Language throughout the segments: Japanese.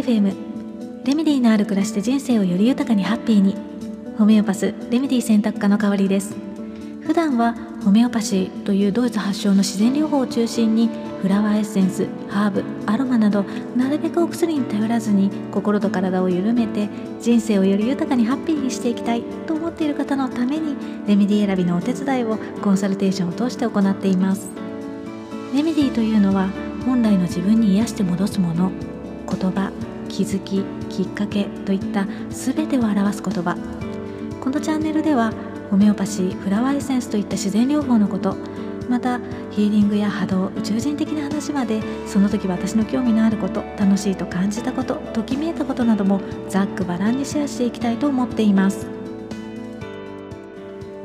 FM レメディのある暮らしで人生をより豊かにハッピーに。ホメオパスレメディ選択科の代わりです。普段はホメオパシーというドイツ発祥の自然療法を中心にフラワーエッセンスハーブアロマなどなるべくお薬に頼らずに心と体を緩めて人生をより豊かにハッピーにしていきたいと思っている方のためにレメディ選びのお手伝いをコンサルテーションを通して行っています。レメディというのは本来の自分に癒して戻すもの。言葉。気づききっかけといった全てを表す言葉。このチャンネルではホメオパシーフラワーエッセンスといった自然療法のことまたヒーリングや波動宇宙人的な話までその時私の興味のあること楽しいと感じたことときめいたことなどもざっくばらんにシェアしていきたいと思っています。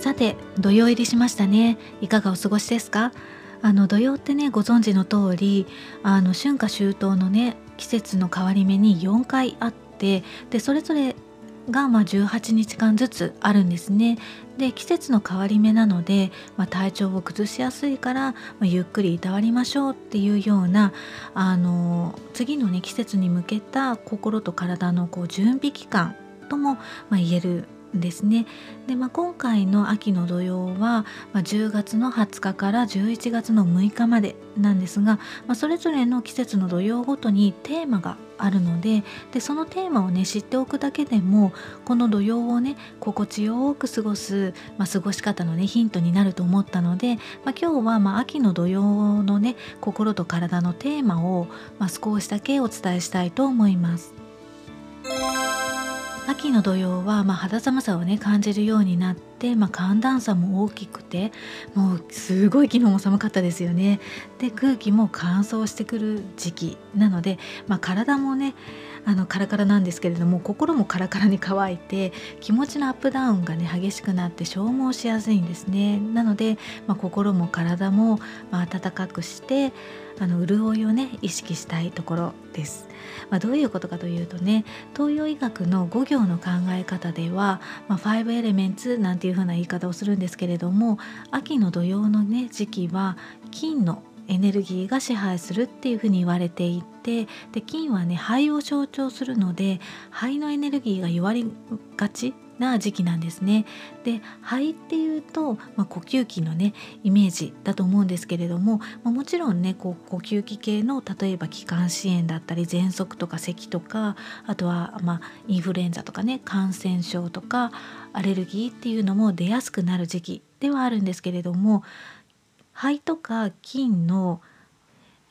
さて土曜入りしましたね。いかがお過ごしですか？あの土曜ってねご存知の通りあの春夏秋冬のね季節の変わり目に4回あってでそれぞれがまあ18日間ずつあるんですね。で季節の変わり目なので、まあ、体調を崩しやすいから、まあ、ゆっくりいたわりましょうっていうようなあの次のね季節に向けた心と体のこう準備期間とも、まあ、言えるですねで、まあ、今回の秋の土曜は、まあ、10月の20日から11月の6日までなんですが、まあ、それぞれの季節の土曜ごとにテーマがあるのででそのテーマをね知っておくだけでもこの土曜をね心地よく過ごす、まあ、過ごし方のねヒントになると思ったので、まあ、今日はまあ秋の土曜のね心と体のテーマを、まあ、少しだけお伝えしたいと思います。秋の土曜は、まあ、肌寒さをね感じるようになって、まあ、寒暖差も大きくてもうすごい昨日も寒かったですよね。で空気も乾燥してくる時期なので、まあ、体もねあのカラカラなんですけれども心もカラカラに乾いて気持ちのアップダウンがね激しくなって消耗しやすいんですね。なので、まあ、心も体も、まあ、温かくしてあの潤いをね意識したいところです。まあ、どういうことかというとね東洋医学の5行の考え方では、まあ、5エレメンツなんてていう風な言い方をするんですけれども秋の土用のね時期は金のエネルギーが支配するっていうふうに言われていてで金はね肺を象徴するので肺のエネルギーが弱りがちな時期なんですね。で肺っていうと、まあ、呼吸器のねイメージだと思うんですけれども、まあ、もちろんねこう呼吸器系の例えば気管支炎だったり喘息とか咳とかあとは、まあ、インフルエンザとかね感染症とかアレルギーっていうのも出やすくなる時期ではあるんですけれども肺とか筋の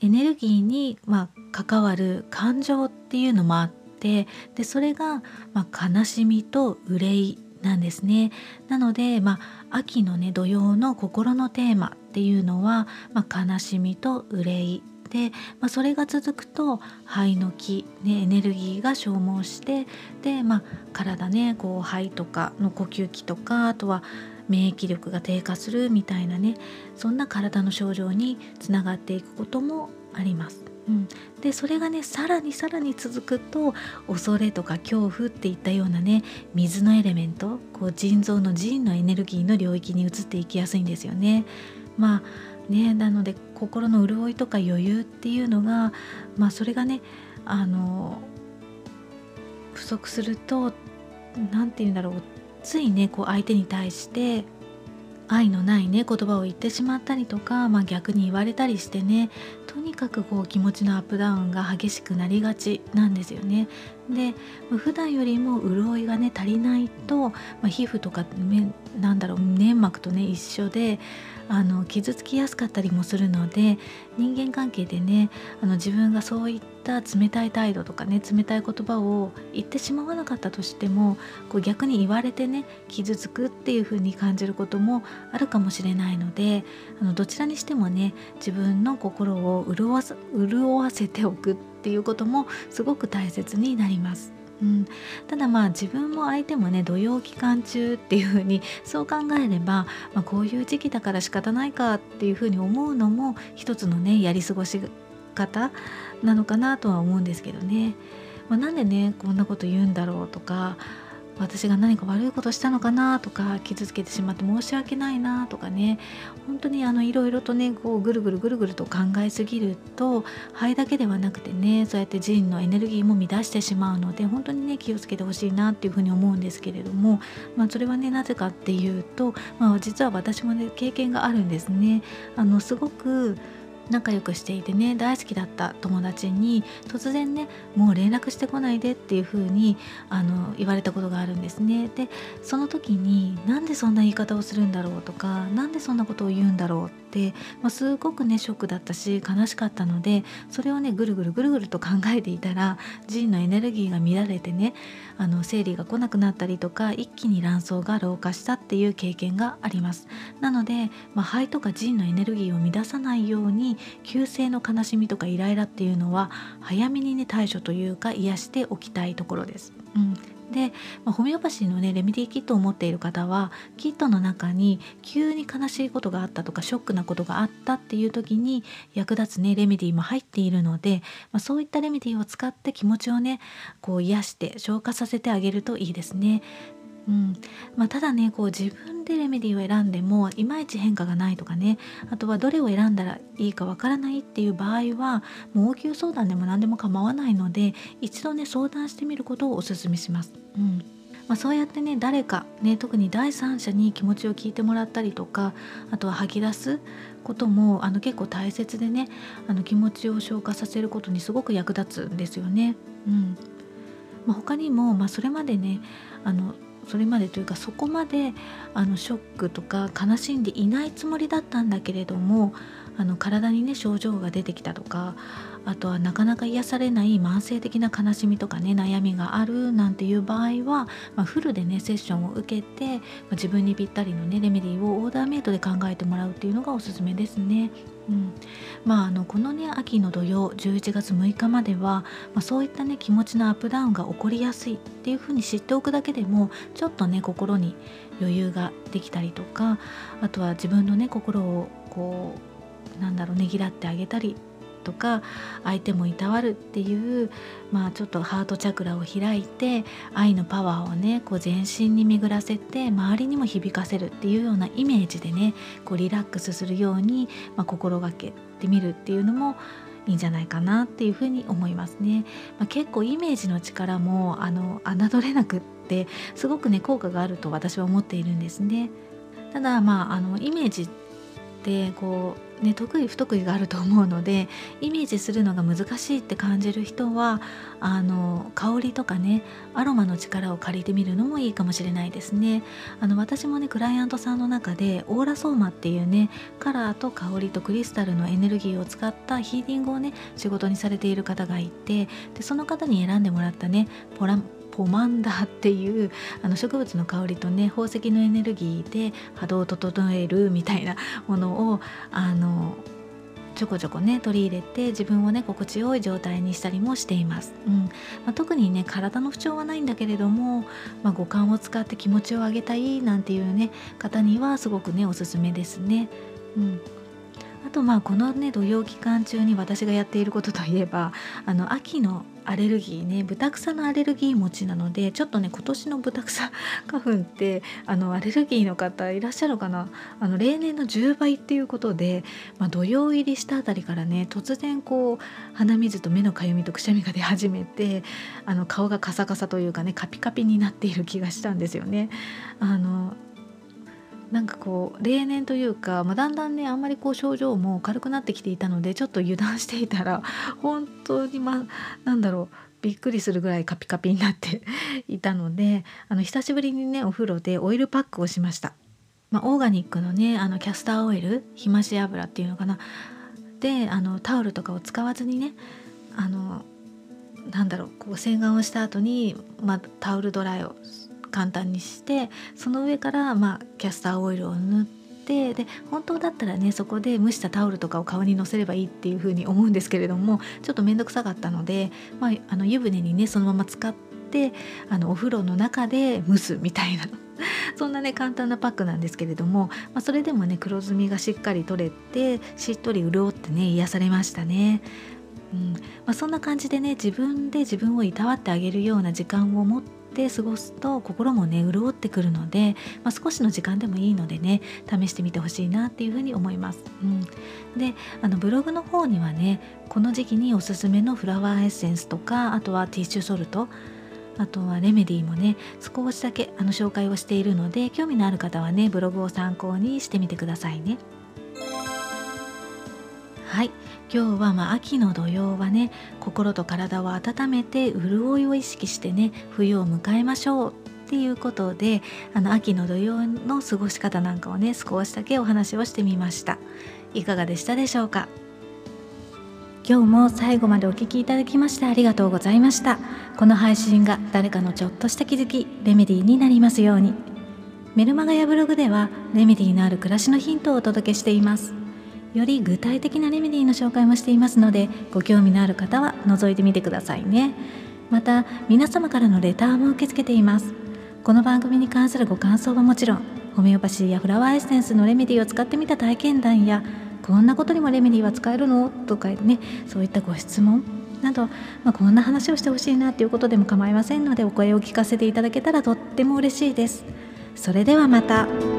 エネルギーに、ま、関わる感情っていうのもあっててでそれが、まあ、悲しみと憂いなんですね。なので、まあ、秋のね土曜の心のテーマっていうのは、まあ、悲しみと憂いで、まあ、それが続くと肺の気、ね、エネルギーが消耗してで、まあ、体ねこう肺とかの呼吸器とかあとは免疫力が低下するみたいなねそんな体の症状につながっていくこともあります。うん、でそれがねさらにさらに続くと恐れとか恐怖っていったようなね水のエレメントこう腎臓の腎のエネルギーの領域に移っていきやすいんですよね。まあねなので心の潤いとか余裕っていうのが、まあ、それがねあの不足すると何て言うんだろうついねこう相手に対して愛のないね言葉を言ってしまったりとか、まあ、逆に言われたりしてねとにかくこう気持ちのアップダウンが激しくなりがちなんですよね。で普段よりも潤いがね足りないと、まあ、皮膚とかなんだろう粘膜とね一緒であの傷つきやすかったりもするので人間関係でねあの自分がそういった冷たい態度とかね冷たい言葉を言ってしまわなかったとしてもこう逆に言われてね傷つくっていう風に感じることもあるかもしれないのであのどちらにしてもね自分の心を潤わ潤わせておくっていうこともすごく大切になります。うん、ただまあ自分も相手もね土曜期間中っていうふうに そう考えれば、まあ、こういう時期だから仕方ないかっていうふうに思うのも一つのねやり過ごし方なのかなとは思うんですけどね。まあ、なんでねこんなこと言うんだろうとか私が何か悪いことしたのかなとか傷つけてしまって申し訳ないなとかね本当にあのいろいろとねこうぐるぐるぐるぐると考えすぎると肺だけではなくてねそうやって腎のエネルギーも乱してしまうので本当にね気をつけてほしいなっていうふうに思うんですけれども、まあ、それはねなぜかっていうと、まあ、実は私もね経験があるんですね。あのすごく仲良くしていてね大好きだった友達に突然ねもう連絡してこないでっていう風にあに言われたことがあるんですね。でその時になんでそんな言い方をするんだろうとか何でそんなことを言うんだろうって、まあ、すごくねショックだったし悲しかったのでそれをねぐるぐるぐるぐると考えていたら腎のエネルギーが乱れてねあの生理が来なくなったりとか一気に卵巣が老化したっていう経験があります。なので、まあ、肺とか腎のエネルギーを乱さないようにに急性の悲しみとかイライラっていうのは早めにね対処というか癒しておきたいところです。うんで、まあ、ホメオパシーのねレメディーキットを持っている方はキットの中に急に悲しいことがあったとかショックなことがあったっていう時に役立つねレメディーも入っているので、まあ、そういったレメディーを使って気持ちをねこう癒して消化させてあげるといいですね。うんまあ、ただねこう自分でレメディーを選んでもいまいち変化がないとかねあとはどれを選んだらいいかわからないっていう場合はもう応急相談でも何でも構わないので一度ね相談してみることをおすすめします。うんまあ、そうやってね誰かね特に第三者に気持ちを聞いてもらったりとかあとは吐き出すこともあの結構大切でねあの気持ちを消化させることにすごく役立つんですよね。うんまあ、他にも、まあ、それまでねあのそれまでというかそこまであのショックとか悲しんでいないつもりだったんだけれどもあの体にね症状が出てきたとかあとはなかなか癒されない慢性的な悲しみとかね悩みがあるなんていう場合は、まあ、フルでねセッションを受けて、まあ、自分にぴったりのねレメディーをオーダーメイドで考えてもらうっていうのがおすすめですね。うん、まああのこのね秋の土曜11月6日までは、まあ、そういったね気持ちのアップダウンが起こりやすいっていうふうに知っておくだけでもちょっとね心に余裕ができたりとかあとは自分のね心をこうなんだろうねぎらってあげたりとか相手もいたわるっていうまあちょっとハートチャクラを開いて愛のパワーをねこう全身に巡らせて周りにも響かせるっていうようなイメージでねこうリラックスするように、まあ、心がけてみるっていうのもいいんじゃないかなっていうふうに思いますね。まあ、結構イメージの力もあの侮れなくってすごくね効果があると私は思っているんですね。ただまああのイメージってこうね、得意不得意があると思うのでイメージするのが難しいって感じる人はあの香りとかねアロマの力を借りてみるのもいいかもしれないですね。あの私もねクライアントさんの中でオーラソーマっていうねカラーと香りとクリスタルのエネルギーを使ったヒーリングをね仕事にされている方がいてでその方に選んでもらったねポラポマンダっていうあの植物の香りとね宝石のエネルギーで波動を整えるみたいな ものをあのちょこちょこね取り入れて自分をね心地よい状態にしたりもしています、うん。まあ、特にね体の不調はないんだけれども、まあ、五感を使って気持ちを上げたいなんていうね方にはすごくねおすすめですね。うん。あとまあこのね土曜期間中に私がやっていることといえばあの秋のアレルギーねブタクサのアレルギー持ちなのでちょっとね今年のブタクサ 花粉ってあのアレルギーの方いらっしゃるかな？あの例年の10倍っていうことで、まあ、土曜入りしたあたりからね突然こう鼻水と目のかゆみとくしゃみが出始めてあの顔がカサカサというかねカピカピになっている気がしたんですよね。あのなんかこう例年というか、まあ、だんだんねあんまりこう症状も軽くなってきていたのでちょっと油断していたら 本当にまなんだろうびっくりするぐらいカピカピになって いたのであの久しぶりにねお風呂でオイルパックをしました。まあ、オーガニックのねあのキャスターオイルひまし油っていうのかなであのタオルとかを使わずにねあのなんだろうこう洗顔をした後に、まあ、タオルドライを簡単にしてその上から、まあ、キャスターオイルを塗ってで本当だったらねそこで蒸したタオルとかを顔にのせればいいっていう風に思うんですけれどもちょっと面倒くさかったので、まあ、あの湯船にねそのまま使ってあのお風呂の中で蒸すみたいな そんなね簡単なパックなんですけれども、まあ、それでもね黒ずみがしっかり取れてしっとり潤ってね癒されましたね。うんまあ、そんな感じでね自分で自分をいたわってあげるような時間を持って過ごすと心もね潤ってくるので、まあ、少しの時間でもいいのでね試してみてほしいなっていうふうに思います。うん、であのブログの方にはねこの時期におすすめのフラワーエッセンスとかあとはティッシュソルトあとはレメディーもね少しだけあの紹介をしているので興味のある方はねブログを参考にしてみてくださいね。はい。今日はまあ秋の土曜はね心と体を温めて潤いを意識してね冬を迎えましょうっていうことであの秋の土曜の過ごし方なんかをね少しだけお話をしてみました。いかがでしたでしょうか？今日も最後までお聴きいただきましてありがとうございました。この配信が誰かのちょっとした気づきレメディーになりますように。メルマガやブログではレメディーのある暮らしのヒントをお届けしています。より具体的なレメディーの紹介もしていますのでご興味のある方は覗いてみてくださいねまた皆様からのレターも受け付けていますこの番組に関するご感想はもちろんホメオパシーやフラワーエッセンスのレメディーを使ってみた体験談やこんなことにもレメディーは使えるの？とかねそういったご質問など、まあ、こんな話をしてほしいなっていうことでも構いませんのでお声を聞かせていただけたらとっても嬉しいです。それではまた。